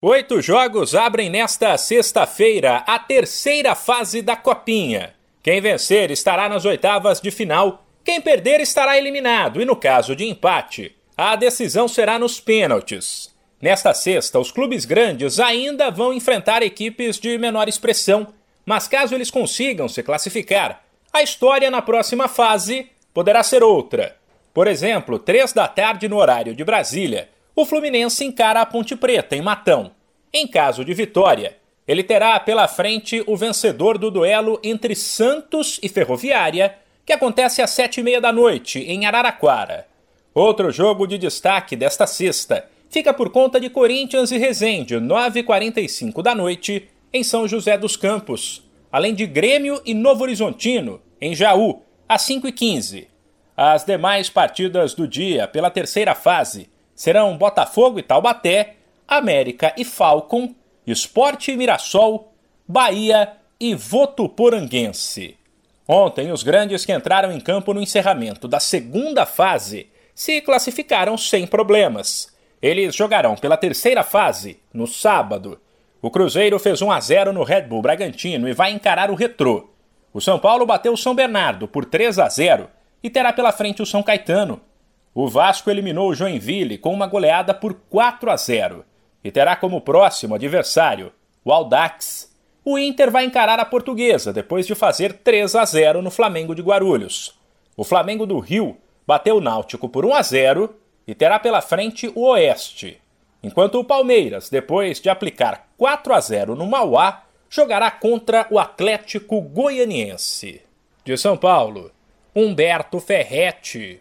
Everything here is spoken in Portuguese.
Oito jogos abrem nesta sexta-feira a terceira fase da Copinha. Quem vencer estará nas oitavas de final, quem perder estará eliminado e, no caso de empate, a decisão será nos pênaltis. Nesta sexta, os clubes grandes ainda vão enfrentar equipes de menor expressão, mas caso eles consigam se classificar, a história na próxima fase poderá ser outra. Por exemplo, três da tarde no horário de Brasília o Fluminense encara a Ponte Preta em Matão. Em caso de vitória, ele terá pela frente o vencedor do duelo entre Santos e Ferroviária, que acontece às sete e meia da noite, em Araraquara. Outro jogo de destaque desta sexta fica por conta de Corinthians e Resende, 9h45 da noite, em São José dos Campos, além de Grêmio e Novo Horizontino, em Jaú, às 5h15. As demais partidas do dia pela terceira fase serão Botafogo e Taubaté, América e Falcon, Esporte e Mirassol, Bahia e Votuporanguense. Ontem, os grandes que entraram em campo no encerramento da segunda fase se classificaram sem problemas. Eles jogarão pela terceira fase no sábado. O Cruzeiro fez 1 a 0 no Red Bull Bragantino e vai encarar o Retrô. O São Paulo bateu o São Bernardo por 3 a 0 e terá pela frente o São Caetano, o Vasco eliminou o Joinville com uma goleada por 4 a 0 e terá como próximo adversário o Aldax. O Inter vai encarar a Portuguesa depois de fazer 3 a 0 no Flamengo de Guarulhos. O Flamengo do Rio bateu o Náutico por 1 a 0 e terá pela frente o Oeste. Enquanto o Palmeiras, depois de aplicar 4 a 0 no Mauá, jogará contra o Atlético Goianiense. De São Paulo, Humberto Ferretti.